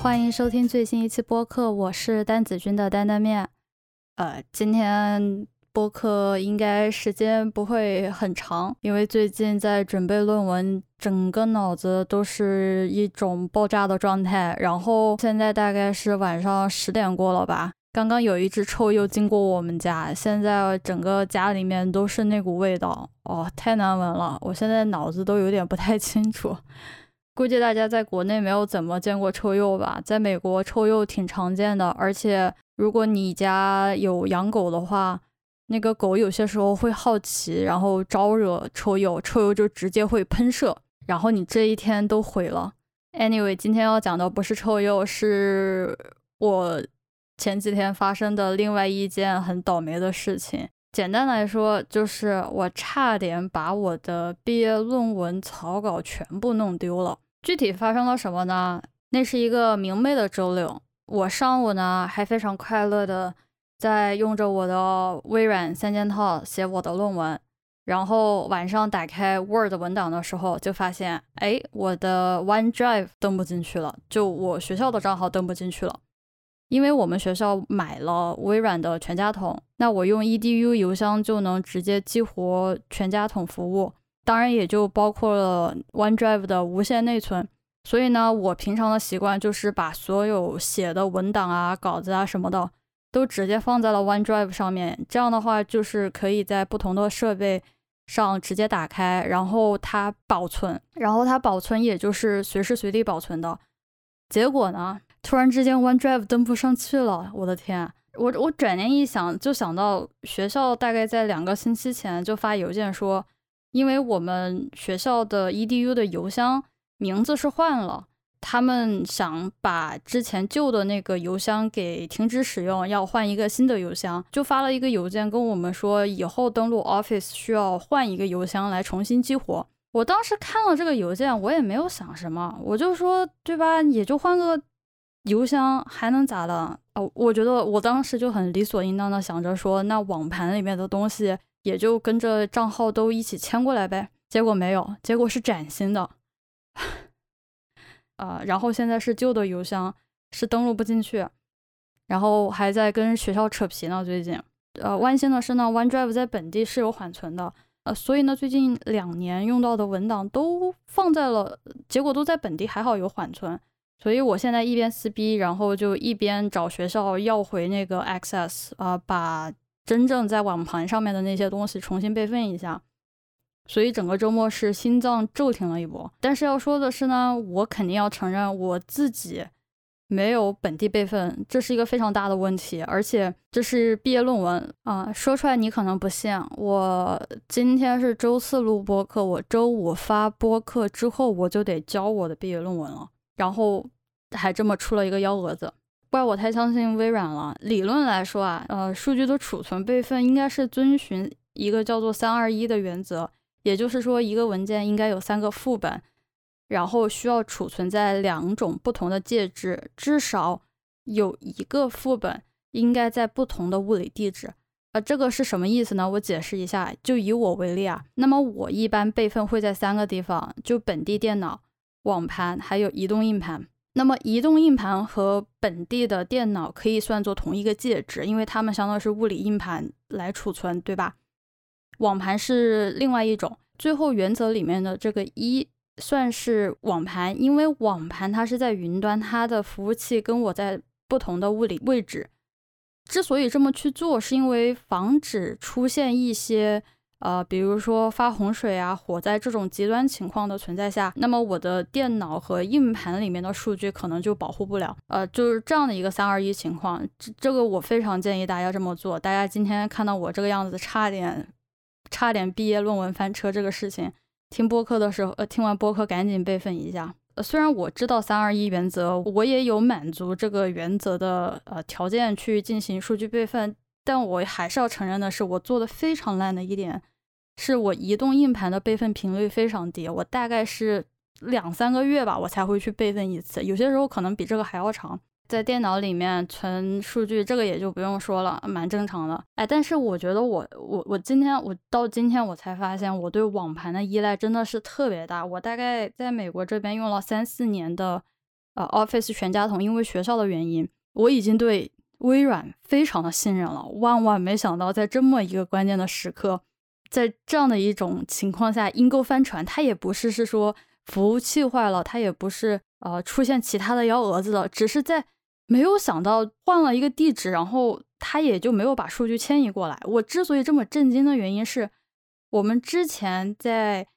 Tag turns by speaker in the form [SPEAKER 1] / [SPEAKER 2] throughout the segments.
[SPEAKER 1] 欢迎收听最新一期播客，我是丹子君的担担面。呃，今天播客应该时间不会很长，因为最近在准备论文，整个脑子都是一种爆炸的状态。然后现在大概是晚上十点过了吧，刚刚有一只臭鼬经过我们家，现在整个家里面都是那股味道，哦，太难闻了，我现在脑子都有点不太清楚。估计大家在国内没有怎么见过臭鼬吧？在美国，臭鼬挺常见的，而且如果你家有养狗的话，那个狗有些时候会好奇，然后招惹臭鼬，臭鼬就直接会喷射，然后你这一天都毁了。Anyway，今天要讲的不是臭鼬，是我前几天发生的另外一件很倒霉的事情。简单来说，就是我差点把我的毕业论文草稿全部弄丢了。具体发生了什么呢？那是一个明媚的周六，我上午呢还非常快乐的在用着我的微软三件套写我的论文，然后晚上打开 Word 文档的时候，就发现，哎，我的 OneDrive 登不进去了，就我学校的账号登不进去了，因为我们学校买了微软的全家桶，那我用 edu 邮箱就能直接激活全家桶服务。当然也就包括了 OneDrive 的无限内存，所以呢，我平常的习惯就是把所有写的文档啊、稿子啊什么的都直接放在了 OneDrive 上面。这样的话，就是可以在不同的设备上直接打开，然后它保存，然后它保存也就是随时随地保存的。结果呢，突然之间 OneDrive 登不上去了，我的天！我我转念一想，就想到学校大概在两个星期前就发邮件说。因为我们学校的 edu 的邮箱名字是换了，他们想把之前旧的那个邮箱给停止使用，要换一个新的邮箱，就发了一个邮件跟我们说，以后登录 Office 需要换一个邮箱来重新激活。我当时看了这个邮件，我也没有想什么，我就说，对吧？也就换个邮箱，还能咋的？哦，我觉得我当时就很理所应当的想着说，那网盘里面的东西。也就跟着账号都一起迁过来呗，结果没有，结果是崭新的，啊，然后现在是旧的邮箱，是登录不进去，然后还在跟学校扯皮呢。最近，呃，万幸的是呢，OneDrive 在本地是有缓存的，呃，所以呢，最近两年用到的文档都放在了，结果都在本地，还好有缓存，所以我现在一边撕逼，然后就一边找学校要回那个 access，啊，把。真正在网盘上面的那些东西重新备份一下，所以整个周末是心脏骤停了一波。但是要说的是呢，我肯定要承认我自己没有本地备份，这是一个非常大的问题。而且这是毕业论文啊，说出来你可能不信。我今天是周四录播课，我周五发播课之后我就得交我的毕业论文了，然后还这么出了一个幺蛾子。怪我太相信微软了。理论来说啊，呃，数据的储存备份应该是遵循一个叫做“三二一”的原则，也就是说，一个文件应该有三个副本，然后需要储存在两种不同的介质，至少有一个副本应该在不同的物理地址。呃，这个是什么意思呢？我解释一下。就以我为例啊，那么我一般备份会在三个地方，就本地电脑、网盘还有移动硬盘。那么移动硬盘和本地的电脑可以算作同一个介质，因为它们相当于是物理硬盘来储存，对吧？网盘是另外一种。最后原则里面的这个一算是网盘，因为网盘它是在云端，它的服务器跟我在不同的物理位置。之所以这么去做，是因为防止出现一些。呃，比如说发洪水啊、火灾这种极端情况的存在下，那么我的电脑和硬盘里面的数据可能就保护不了。呃，就是这样的一个三二一情况，这这个我非常建议大家这么做。大家今天看到我这个样子，差点差点毕业论文翻车这个事情，听播客的时候，呃，听完播客赶紧备份一下。呃，虽然我知道三二一原则，我也有满足这个原则的呃条件去进行数据备份。但我还是要承认的是，我做的非常烂的一点，是我移动硬盘的备份频率非常低。我大概是两三个月吧，我才会去备份一次，有些时候可能比这个还要长。在电脑里面存数据，这个也就不用说了，蛮正常的。哎，但是我觉得我我我今天我到今天我才发现，我对网盘的依赖真的是特别大。我大概在美国这边用了三四年的呃 Office 全家桶，因为学校的原因，我已经对微软非常的信任了。万万没想到，在这么一个关键的时刻，在这样的一种情况下，阴沟翻船，它也不是是说服务器坏了，它也不是呃出现其他的幺蛾子了，只是在没有想到换了一个地址，然后它也就没有把数据迁移过来。我之所以这么震惊的原因是，我们之前在。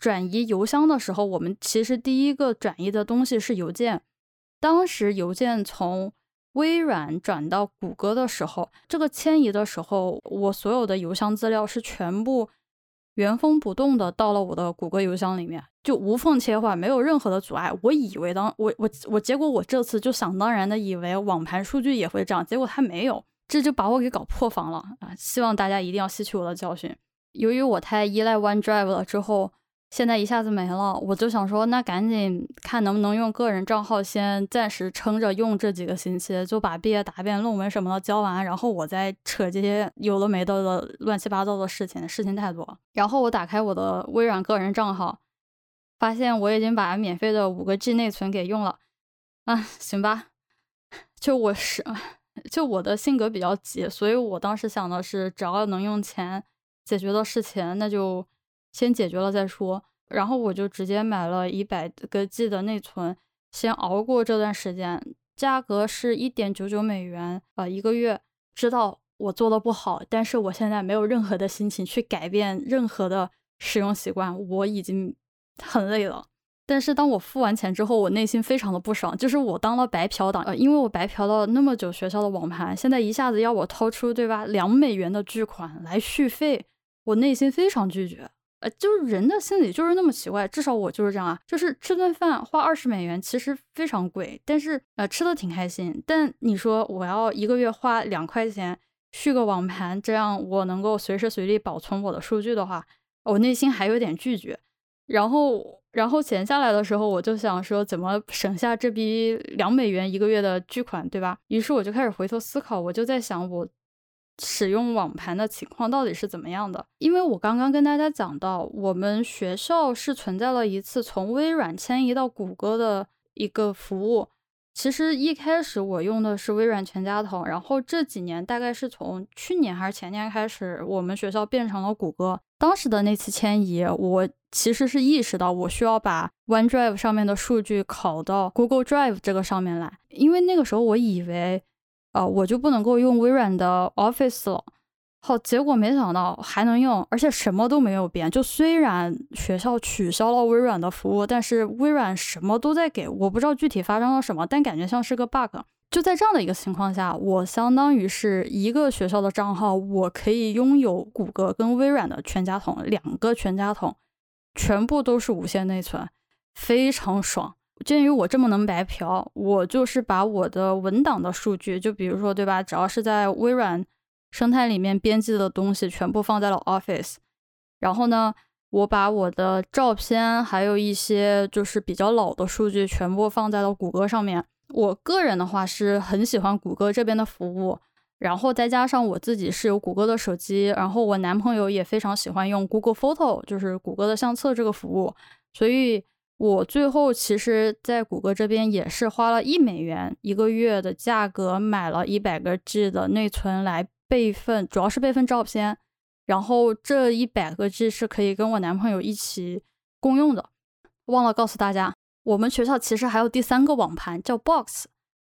[SPEAKER 1] 转移邮箱的时候，我们其实第一个转移的东西是邮件。当时邮件从微软转到谷歌的时候，这个迁移的时候，我所有的邮箱资料是全部原封不动的到了我的谷歌邮箱里面，就无缝切换，没有任何的阻碍。我以为当我我我，结果我这次就想当然的以为网盘数据也会这样，结果它没有，这就把我给搞破防了啊！希望大家一定要吸取我的教训。由于我太依赖 OneDrive 了，之后。现在一下子没了，我就想说，那赶紧看能不能用个人账号先暂时撑着用这几个星期，就把毕业答辩、论文什么的交完，然后我再扯这些有的没的的乱七八糟的事情，事情太多。然后我打开我的微软个人账号，发现我已经把免费的五个 G 内存给用了。啊，行吧，就我是，就我的性格比较急，所以我当时想的是，只要能用钱解决的事情，那就。先解决了再说，然后我就直接买了一百个 G 的内存，先熬过这段时间。价格是一点九九美元啊，一个月。知道我做的不好，但是我现在没有任何的心情去改变任何的使用习惯，我已经很累了。但是当我付完钱之后，我内心非常的不爽，就是我当了白嫖党，呃，因为我白嫖了那么久学校的网盘，现在一下子要我掏出对吧两美元的巨款来续费，我内心非常拒绝。呃，就是人的心理就是那么奇怪，至少我就是这样啊。就是吃顿饭花二十美元，其实非常贵，但是呃吃的挺开心。但你说我要一个月花两块钱续个网盘，这样我能够随时随地保存我的数据的话，我内心还有点拒绝。然后，然后闲下来的时候，我就想说怎么省下这笔两美元一个月的巨款，对吧？于是我就开始回头思考，我就在想我。使用网盘的情况到底是怎么样的？因为我刚刚跟大家讲到，我们学校是存在了一次从微软迁移到谷歌的一个服务。其实一开始我用的是微软全家桶，然后这几年大概是从去年还是前年开始，我们学校变成了谷歌。当时的那次迁移，我其实是意识到我需要把 OneDrive 上面的数据拷到 Google Drive 这个上面来，因为那个时候我以为。啊，我就不能够用微软的 Office 了。好，结果没想到还能用，而且什么都没有变。就虽然学校取消了微软的服务，但是微软什么都在给。我不知道具体发生了什么，但感觉像是个 bug。就在这样的一个情况下，我相当于是一个学校的账号，我可以拥有谷歌跟微软的全家桶，两个全家桶，全部都是无线内存，非常爽。鉴于我这么能白嫖，我就是把我的文档的数据，就比如说，对吧？只要是在微软生态里面编辑的东西，全部放在了 Office。然后呢，我把我的照片，还有一些就是比较老的数据，全部放在了谷歌上面。我个人的话是很喜欢谷歌这边的服务，然后再加上我自己是有谷歌的手机，然后我男朋友也非常喜欢用 Google Photo，就是谷歌的相册这个服务，所以。我最后其实，在谷歌这边也是花了一美元一个月的价格，买了一百个 G 的内存来备份，主要是备份照片。然后这一百个 G 是可以跟我男朋友一起共用的。忘了告诉大家，我们学校其实还有第三个网盘叫 Box，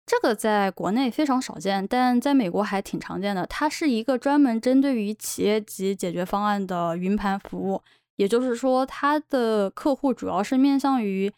[SPEAKER 1] 这个在国内非常少见，但在美国还挺常见的。它是一个专门针对于企业级解决方案的云盘服务。也就是说，它的客户主要是面向于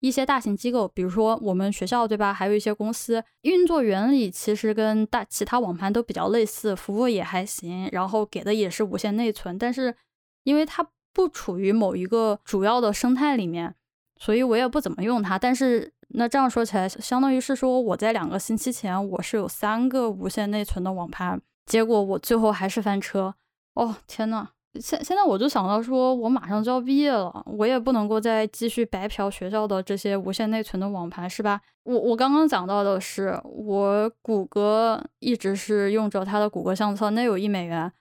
[SPEAKER 1] 一些大型机构，比如说我们学校，对吧？还有一些公司，运作原理其实跟大其他网盘都比较类似，服务也还行，然后给的也是无线内存。但是因为它不处于某一个主要的生态里面，所以我也不怎么用它。但是那这样说起来，相当于是说我在两个星期前我是有三个无线内存的网盘，结果我最后还是翻车。哦，天呐！现现在我就想到说，我马上就要毕业了，我也不能够再继续白嫖学校的这些无线内存的网盘，是吧？我我刚刚讲到的是，我谷歌一直是用着它的谷歌相册，那有一美元。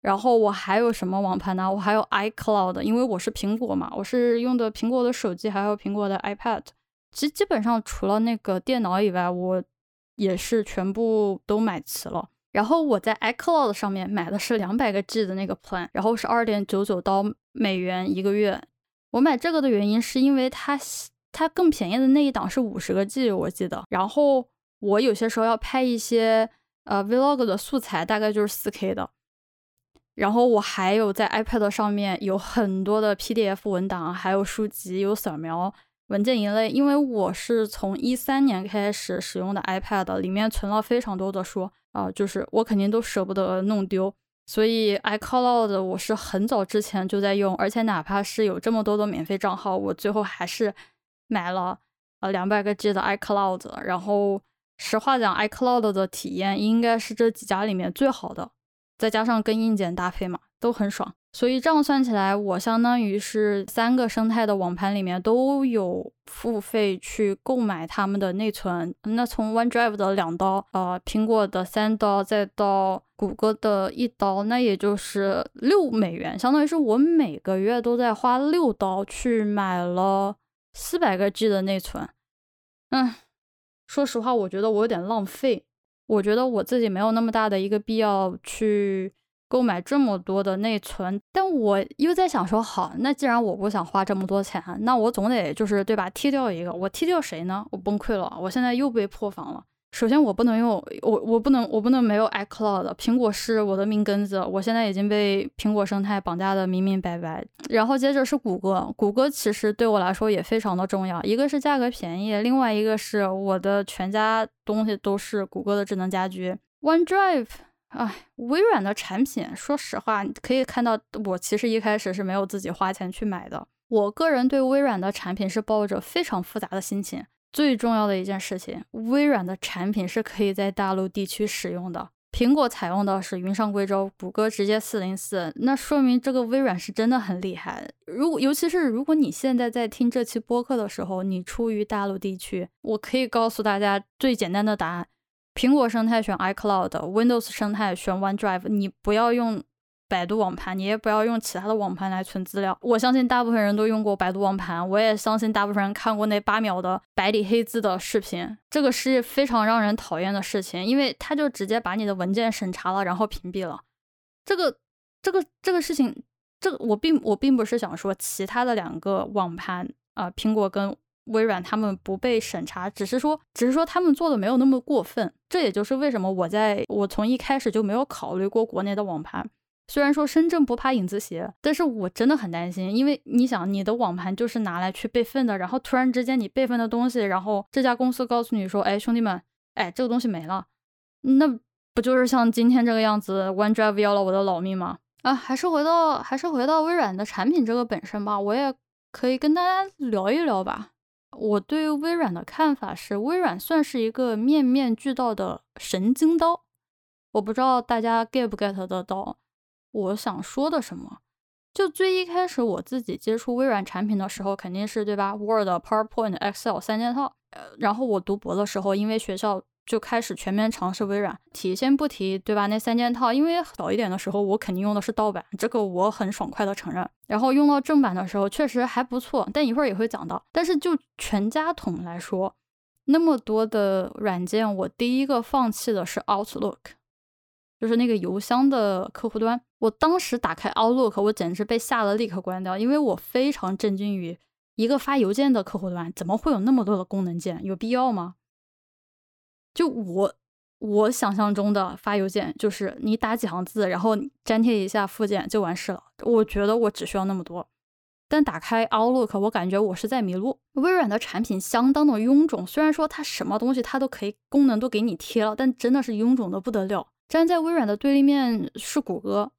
[SPEAKER 1] 然后我还有什么网盘呢？我还有 iCloud，因为我是苹果嘛，我是用的苹果的手机，还有苹果的 iPad。基基本上除了那个电脑以外，我也是全部都买齐了。然后我在 iCloud 上面买的是两百个 G 的那个 plan，然后是二点九九刀美元一个月。我买这个的原因是因为它它更便宜的那一档是五十个 G，我记得。然后我有些时候要拍一些呃 vlog 的素材，大概就是四 K 的。然后我还有在 iPad 上面有很多的 PDF 文档，还有书籍，有扫描文件一类。因为我是从一三年开始使用的 iPad，里面存了非常多的书。啊，就是我肯定都舍不得弄丢，所以 iCloud 我是很早之前就在用，而且哪怕是有这么多的免费账号，我最后还是买了呃两百个 G 的 iCloud。然后实话讲，iCloud 的体验应该是这几家里面最好的，再加上跟硬件搭配嘛，都很爽。所以这样算起来，我相当于是三个生态的网盘里面都有付费去购买他们的内存。那从 OneDrive 的两刀，呃，苹果的三刀，再到谷歌的一刀，那也就是六美元，相当于是我每个月都在花六刀去买了四百个 G 的内存。嗯，说实话，我觉得我有点浪费。我觉得我自己没有那么大的一个必要去。购买这么多的内存，但我又在想说，好，那既然我不想花这么多钱，那我总得就是对吧？踢掉一个，我踢掉谁呢？我崩溃了，我现在又被破防了。首先，我不能用我，我不能，我不能没有 iCloud，苹果是我的命根子，我现在已经被苹果生态绑架的明明白白。然后接着是谷歌，谷歌其实对我来说也非常的重要，一个是价格便宜，另外一个是我的全家东西都是谷歌的智能家居，OneDrive。哎，微软的产品，说实话，可以看到，我其实一开始是没有自己花钱去买的。我个人对微软的产品是抱着非常复杂的心情。最重要的一件事情，微软的产品是可以在大陆地区使用的。苹果采用的是云上贵州，谷歌直接四零四，那说明这个微软是真的很厉害。如果尤其是如果你现在在听这期播客的时候，你出于大陆地区，我可以告诉大家最简单的答案。苹果生态选 iCloud，Windows 生态选 OneDrive。你不要用百度网盘，你也不要用其他的网盘来存资料。我相信大部分人都用过百度网盘，我也相信大部分人看过那八秒的白底黑字的视频。这个是非常让人讨厌的事情，因为它就直接把你的文件审查了，然后屏蔽了。这个、这个、这个事情，这个我并我并不是想说其他的两个网盘啊，苹果跟。微软他们不被审查，只是说，只是说他们做的没有那么过分。这也就是为什么我在我从一开始就没有考虑过国内的网盘。虽然说深圳不怕影子斜，但是我真的很担心，因为你想，你的网盘就是拿来去备份的，然后突然之间你备份的东西，然后这家公司告诉你说，哎，兄弟们，哎，这个东西没了，那不就是像今天这个样子，OneDrive 要了我的老命吗？啊，还是回到还是回到微软的产品这个本身吧，我也可以跟大家聊一聊吧。我对微软的看法是，微软算是一个面面俱到的神经刀。我不知道大家 get 不 get 得到我想说的什么。就最一开始我自己接触微软产品的时候，肯定是对吧？Word、PowerPoint、Excel 三件套。呃，然后我读博的时候，因为学校。就开始全面尝试微软，提先不提，对吧？那三件套，因为早一点的时候，我肯定用的是盗版，这个我很爽快的承认。然后用到正版的时候，确实还不错，但一会儿也会讲到。但是就全家桶来说，那么多的软件，我第一个放弃的是 Outlook，就是那个邮箱的客户端。我当时打开 Outlook，我简直被吓得立刻关掉，因为我非常震惊于一个发邮件的客户端怎么会有那么多的功能键，有必要吗？就我我想象中的发邮件，就是你打几行字，然后粘贴一下附件就完事了。我觉得我只需要那么多。但打开 Outlook，我感觉我是在迷路。微软的产品相当的臃肿，虽然说它什么东西它都可以，功能都给你贴了，但真的是臃肿的不得了。站在微软的对立面是谷歌。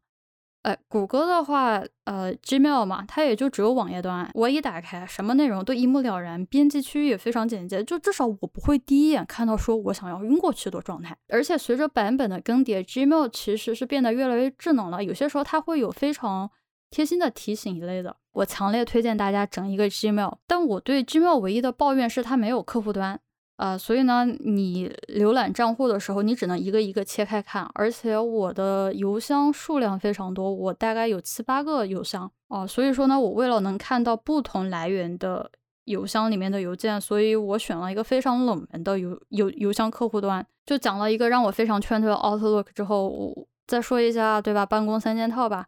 [SPEAKER 1] 哎，谷歌的话，呃，Gmail 嘛，它也就只有网页端，我一打开，什么内容都一目了然，编辑区域也非常简洁，就至少我不会第一眼看到说我想要晕过去的状态。而且随着版本的更迭，Gmail 其实是变得越来越智能了，有些时候它会有非常贴心的提醒一类的。我强烈推荐大家整一个 Gmail，但我对 Gmail 唯一的抱怨是它没有客户端。呃，所以呢，你浏览账户的时候，你只能一个一个切开看，而且我的邮箱数量非常多，我大概有七八个邮箱哦。所以说呢，我为了能看到不同来源的邮箱里面的邮件，所以我选了一个非常冷门的邮邮邮箱客户端。就讲了一个让我非常劝退的 Outlook 之后，我再说一下，对吧？办公三件套吧。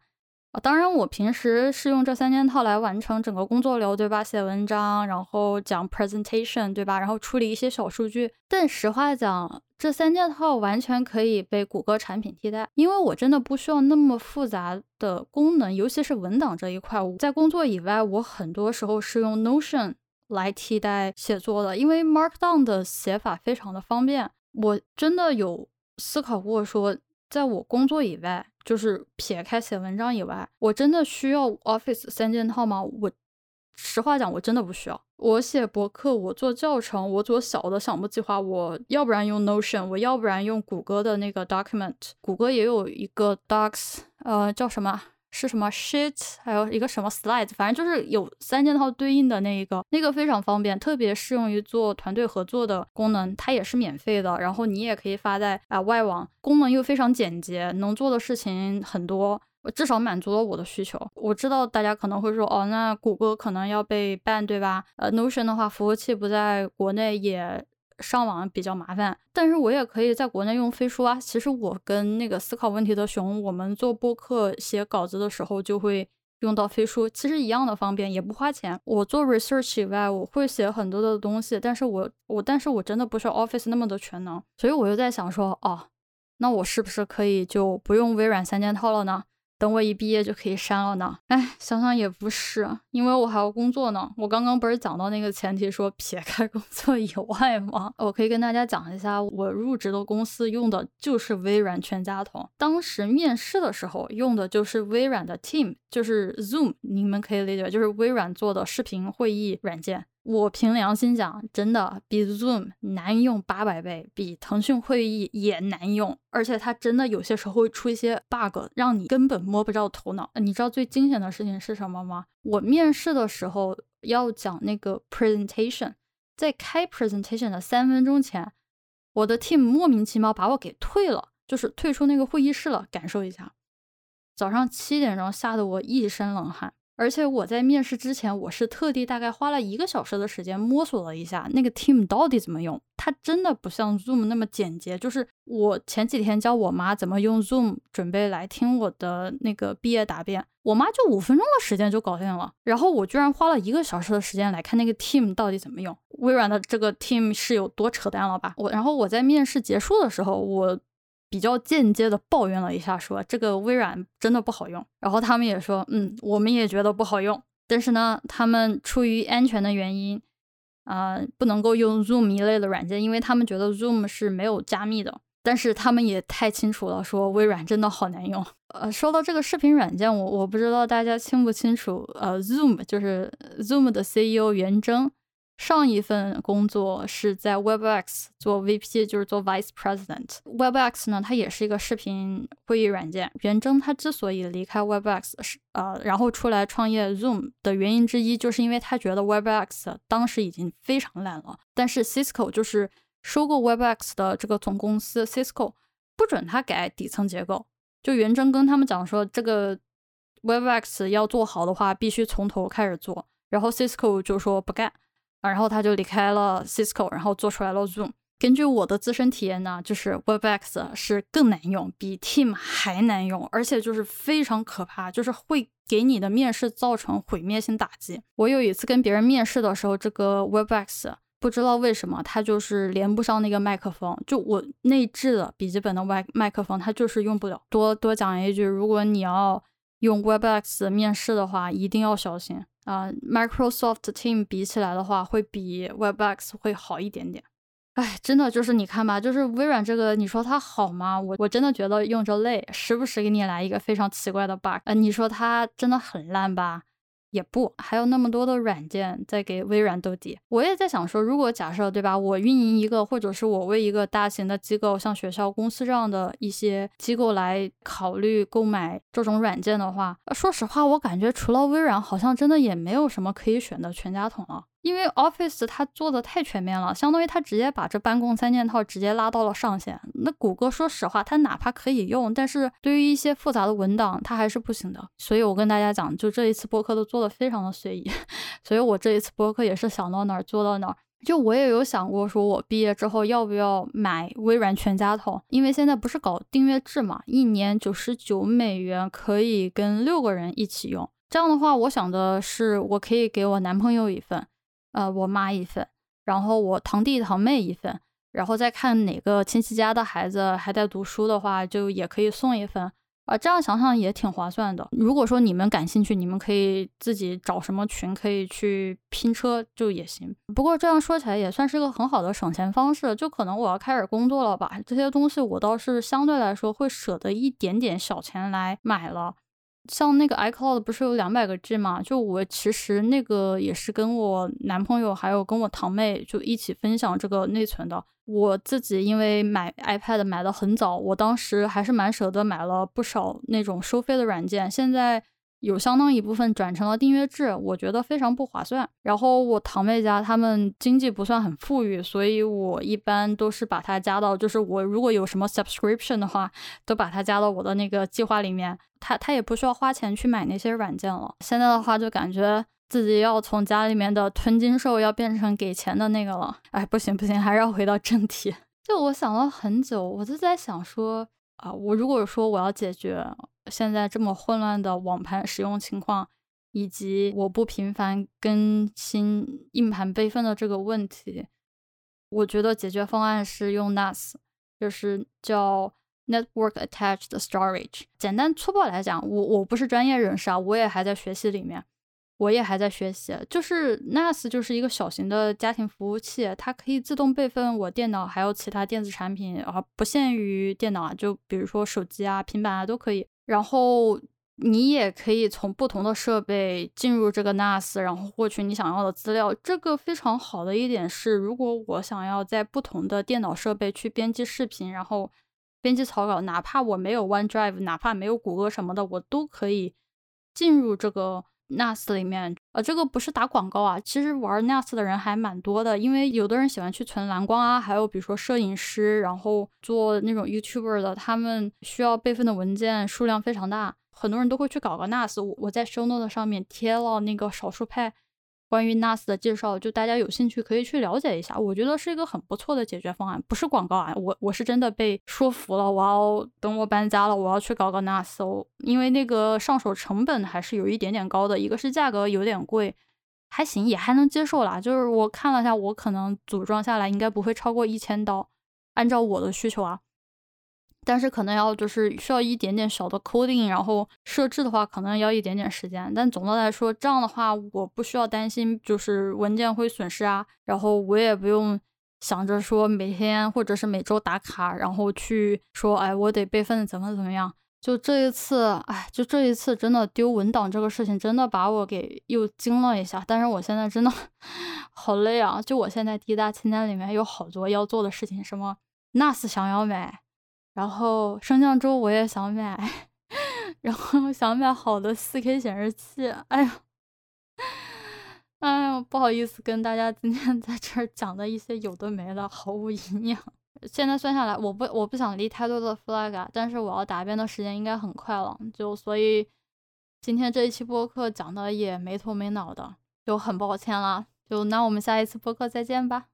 [SPEAKER 1] 啊，当然，我平时是用这三件套来完成整个工作流，对吧？写文章，然后讲 presentation，对吧？然后处理一些小数据。但实话讲，这三件套完全可以被谷歌产品替代，因为我真的不需要那么复杂的功能，尤其是文档这一块。在工作以外，我很多时候是用 Notion 来替代写作的，因为 Markdown 的写法非常的方便。我真的有思考过说。在我工作以外，就是撇开写文章以外，我真的需要 Office 三件套吗？我实话讲，我真的不需要。我写博客，我做教程，我做小的项目计划，我要不然用 Notion，我要不然用谷歌的那个 Document，谷歌也有一个 Docs，呃，叫什么？是什么 sheet，还有一个什么 slide，反正就是有三件套对应的那一个，那个非常方便，特别适用于做团队合作的功能，它也是免费的，然后你也可以发在啊外网，功能又非常简洁，能做的事情很多，至少满足了我的需求。我知道大家可能会说，哦，那谷歌可能要被 ban，对吧？呃，Notion 的话，服务器不在国内也。上网比较麻烦，但是我也可以在国内用飞书啊。其实我跟那个思考问题的熊，我们做播客写稿子的时候就会用到飞书，其实一样的方便，也不花钱。我做 research 以外，我会写很多的东西，但是我我但是我真的不需要 Office 那么的全能，所以我就在想说，哦，那我是不是可以就不用微软三件套了呢？等我一毕业就可以删了呢？哎，想想也不是，因为我还要工作呢。我刚刚不是讲到那个前提，说撇开工作以外吗？我可以跟大家讲一下，我入职的公司用的就是微软全家桶。当时面试的时候用的就是微软的 Team，就是 Zoom，你们可以理解就是微软做的视频会议软件。我凭良心讲，真的比 Zoom 难用八百倍，比腾讯会议也难用，而且它真的有些时候会出一些 bug，让你根本摸不着头脑。你知道最惊险的事情是什么吗？我面试的时候要讲那个 presentation，在开 presentation 的三分钟前，我的 team 莫名其妙把我给退了，就是退出那个会议室了。感受一下，早上七点钟吓得我一身冷汗。而且我在面试之前，我是特地大概花了一个小时的时间摸索了一下那个 Team 到底怎么用。它真的不像 Zoom 那么简洁。就是我前几天教我妈怎么用 Zoom，准备来听我的那个毕业答辩，我妈就五分钟的时间就搞定了。然后我居然花了一个小时的时间来看那个 Team 到底怎么用。微软的这个 Team 是有多扯淡了吧？我然后我在面试结束的时候，我。比较间接的抱怨了一下，说这个微软真的不好用。然后他们也说，嗯，我们也觉得不好用。但是呢，他们出于安全的原因，啊，不能够用 Zoom 一类的软件，因为他们觉得 Zoom 是没有加密的。但是他们也太清楚了，说微软真的好难用。呃，说到这个视频软件，我我不知道大家清不清楚，呃，Zoom 就是 Zoom 的 CEO 袁征。上一份工作是在 Webex 做 VP，就是做 Vice President。Webex 呢，它也是一个视频会议软件。袁征他之所以离开 Webex 是呃，然后出来创业 Zoom 的原因之一，就是因为他觉得 Webex 当时已经非常烂了。但是 Cisco 就是收购 Webex 的这个总公司，Cisco 不准他改底层结构。就袁征跟他们讲说，这个 Webex 要做好的话，必须从头开始做。然后 Cisco 就说不干。然后他就离开了 Cisco，然后做出来了 Zoom。根据我的自身体验呢，就是 Webex 是更难用，比 Team 还难用，而且就是非常可怕，就是会给你的面试造成毁灭性打击。我有一次跟别人面试的时候，这个 Webex 不知道为什么它就是连不上那个麦克风，就我内置的笔记本的麦麦克风，它就是用不了。多多讲一句，如果你要用 Webex 面试的话，一定要小心。啊，Microsoft Team 比起来的话，会比 Webex 会好一点点。哎，真的就是你看吧，就是微软这个，你说它好吗？我我真的觉得用着累，时不时给你来一个非常奇怪的 bug。呃，你说它真的很烂吧？也不，还有那么多的软件在给微软兜底。我也在想说，如果假设对吧，我运营一个，或者是我为一个大型的机构，像学校、公司这样的一些机构来考虑购买这种软件的话，说实话，我感觉除了微软，好像真的也没有什么可以选的全家桶了。因为 Office 它做的太全面了，相当于它直接把这办公三件套直接拉到了上限。那谷歌说实话，它哪怕可以用，但是对于一些复杂的文档，它还是不行的。所以我跟大家讲，就这一次播客都做的非常的随意，所以我这一次播客也是想到哪儿做到哪儿。就我也有想过，说我毕业之后要不要买微软全家桶，因为现在不是搞订阅制嘛，一年九十九美元可以跟六个人一起用。这样的话，我想的是，我可以给我男朋友一份，呃，我妈一份，然后我堂弟堂妹一份，然后再看哪个亲戚家的孩子还在读书的话，就也可以送一份。啊，这样想想也挺划算的。如果说你们感兴趣，你们可以自己找什么群，可以去拼车就也行。不过这样说起来也算是个很好的省钱方式。就可能我要开始工作了吧，这些东西我倒是相对来说会舍得一点点小钱来买了。像那个 iCloud 不是有两百个 G 嘛？就我其实那个也是跟我男朋友还有跟我堂妹就一起分享这个内存的。我自己因为买 iPad 买的很早，我当时还是蛮舍得买了不少那种收费的软件。现在。有相当一部分转成了订阅制，我觉得非常不划算。然后我堂妹家他们经济不算很富裕，所以我一般都是把它加到，就是我如果有什么 subscription 的话，都把它加到我的那个计划里面。他他也不需要花钱去买那些软件了。现在的话就感觉自己要从家里面的吞金兽要变成给钱的那个了。哎，不行不行，还是要回到正题。就我想了很久，我就在想说啊，我如果说我要解决。现在这么混乱的网盘使用情况，以及我不频繁更新硬盘备份的这个问题，我觉得解决方案是用 NAS，就是叫 Network Attached Storage。简单粗暴来讲，我我不是专业人士啊，我也还在学习里面，我也还在学习。就是 NAS 就是一个小型的家庭服务器，它可以自动备份我电脑还有其他电子产品，而不限于电脑啊，就比如说手机啊、平板啊都可以。然后你也可以从不同的设备进入这个 NAS，然后获取你想要的资料。这个非常好的一点是，如果我想要在不同的电脑设备去编辑视频，然后编辑草稿，哪怕我没有 OneDrive，哪怕没有谷歌什么的，我都可以进入这个。NAS 里面，呃，这个不是打广告啊，其实玩 NAS 的人还蛮多的，因为有的人喜欢去存蓝光啊，还有比如说摄影师，然后做那种 YouTuber 的，他们需要备份的文件数量非常大，很多人都会去搞个 NAS。我我在 Show Note 上面贴了那个少数派。关于 NAS 的介绍，就大家有兴趣可以去了解一下，我觉得是一个很不错的解决方案，不是广告啊，我我是真的被说服了，我要等我搬家了，我要去搞个 NAS，哦因为那个上手成本还是有一点点高的，一个是价格有点贵，还行也还能接受啦，就是我看了一下，我可能组装下来应该不会超过一千刀，按照我的需求啊。但是可能要就是需要一点点小的 coding，然后设置的话可能要一点点时间。但总的来说，这样的话我不需要担心就是文件会损失啊，然后我也不用想着说每天或者是每周打卡，然后去说哎我得备份怎么怎么样。就这一次，哎，就这一次真的丢文档这个事情真的把我给又惊了一下。但是我现在真的 好累啊！就我现在滴答清单里面有好多要做的事情，什么 NAS 想要买。然后升降桌我也想买，然后想买好的 4K 显示器。哎呀，哎呀，不好意思跟大家今天在这儿讲的一些有的没的，毫无营养。现在算下来，我不我不想立太多的 flag，但是我要答辩的时间应该很快了，就所以今天这一期播客讲的也没头没脑的，就很抱歉啦。就那我们下一次播客再见吧。